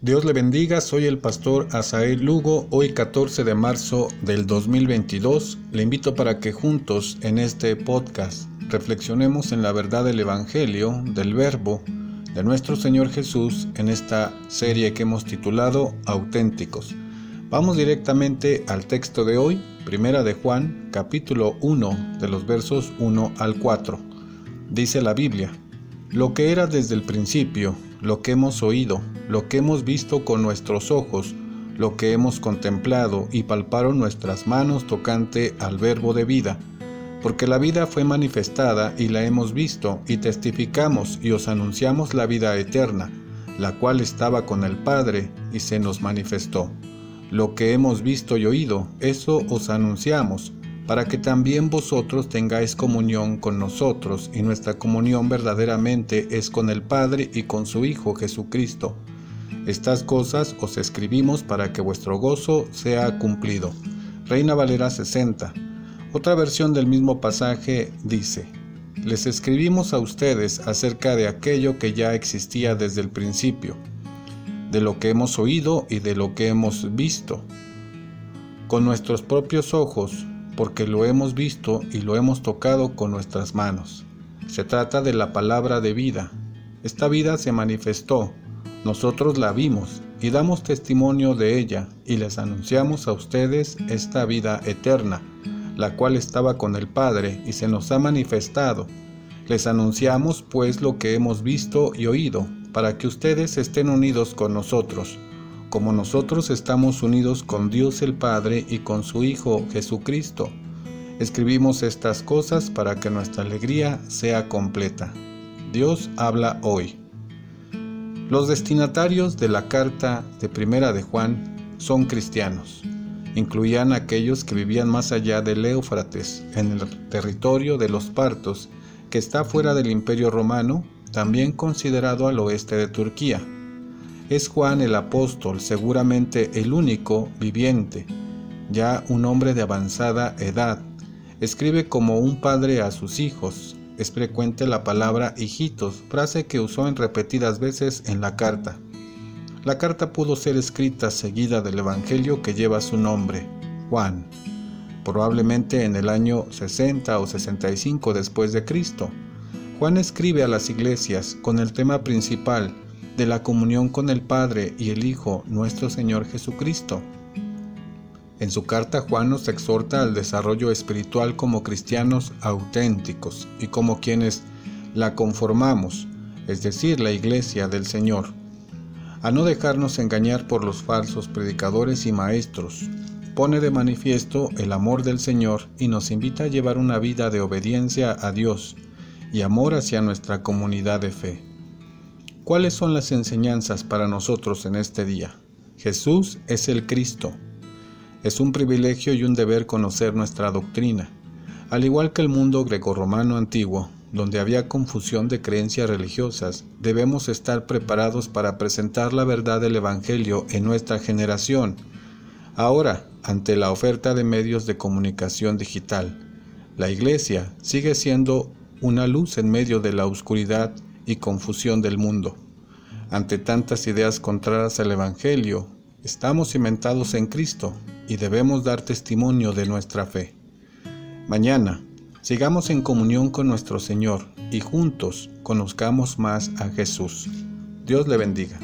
Dios le bendiga, soy el pastor Asael Lugo, hoy 14 de marzo del 2022. Le invito para que juntos en este podcast reflexionemos en la verdad del Evangelio, del Verbo, de nuestro Señor Jesús en esta serie que hemos titulado Auténticos. Vamos directamente al texto de hoy, Primera de Juan, capítulo 1, de los versos 1 al 4. Dice la Biblia, lo que era desde el principio, lo que hemos oído, lo que hemos visto con nuestros ojos, lo que hemos contemplado y palparon nuestras manos tocante al verbo de vida, porque la vida fue manifestada y la hemos visto y testificamos y os anunciamos la vida eterna, la cual estaba con el Padre y se nos manifestó. Lo que hemos visto y oído, eso os anunciamos para que también vosotros tengáis comunión con nosotros, y nuestra comunión verdaderamente es con el Padre y con su Hijo Jesucristo. Estas cosas os escribimos para que vuestro gozo sea cumplido. Reina Valera 60. Otra versión del mismo pasaje dice, les escribimos a ustedes acerca de aquello que ya existía desde el principio, de lo que hemos oído y de lo que hemos visto. Con nuestros propios ojos porque lo hemos visto y lo hemos tocado con nuestras manos. Se trata de la palabra de vida. Esta vida se manifestó, nosotros la vimos y damos testimonio de ella y les anunciamos a ustedes esta vida eterna, la cual estaba con el Padre y se nos ha manifestado. Les anunciamos pues lo que hemos visto y oído, para que ustedes estén unidos con nosotros como nosotros estamos unidos con Dios el Padre y con su Hijo Jesucristo. Escribimos estas cosas para que nuestra alegría sea completa. Dios habla hoy. Los destinatarios de la carta de Primera de Juan son cristianos. Incluían aquellos que vivían más allá del Éufrates, en el territorio de los partos, que está fuera del Imperio Romano, también considerado al oeste de Turquía es Juan el apóstol, seguramente el único viviente, ya un hombre de avanzada edad. Escribe como un padre a sus hijos. Es frecuente la palabra hijitos, frase que usó en repetidas veces en la carta. La carta pudo ser escrita seguida del Evangelio que lleva su nombre, Juan, probablemente en el año 60 o 65 después de Cristo. Juan escribe a las iglesias con el tema principal de la comunión con el Padre y el Hijo, nuestro Señor Jesucristo. En su carta Juan nos exhorta al desarrollo espiritual como cristianos auténticos y como quienes la conformamos, es decir, la iglesia del Señor, a no dejarnos engañar por los falsos predicadores y maestros. Pone de manifiesto el amor del Señor y nos invita a llevar una vida de obediencia a Dios y amor hacia nuestra comunidad de fe. ¿Cuáles son las enseñanzas para nosotros en este día? Jesús es el Cristo. Es un privilegio y un deber conocer nuestra doctrina. Al igual que el mundo grecorromano antiguo, donde había confusión de creencias religiosas, debemos estar preparados para presentar la verdad del Evangelio en nuestra generación. Ahora, ante la oferta de medios de comunicación digital, la Iglesia sigue siendo una luz en medio de la oscuridad y confusión del mundo. Ante tantas ideas contrarias al Evangelio, estamos cimentados en Cristo y debemos dar testimonio de nuestra fe. Mañana, sigamos en comunión con nuestro Señor y juntos conozcamos más a Jesús. Dios le bendiga.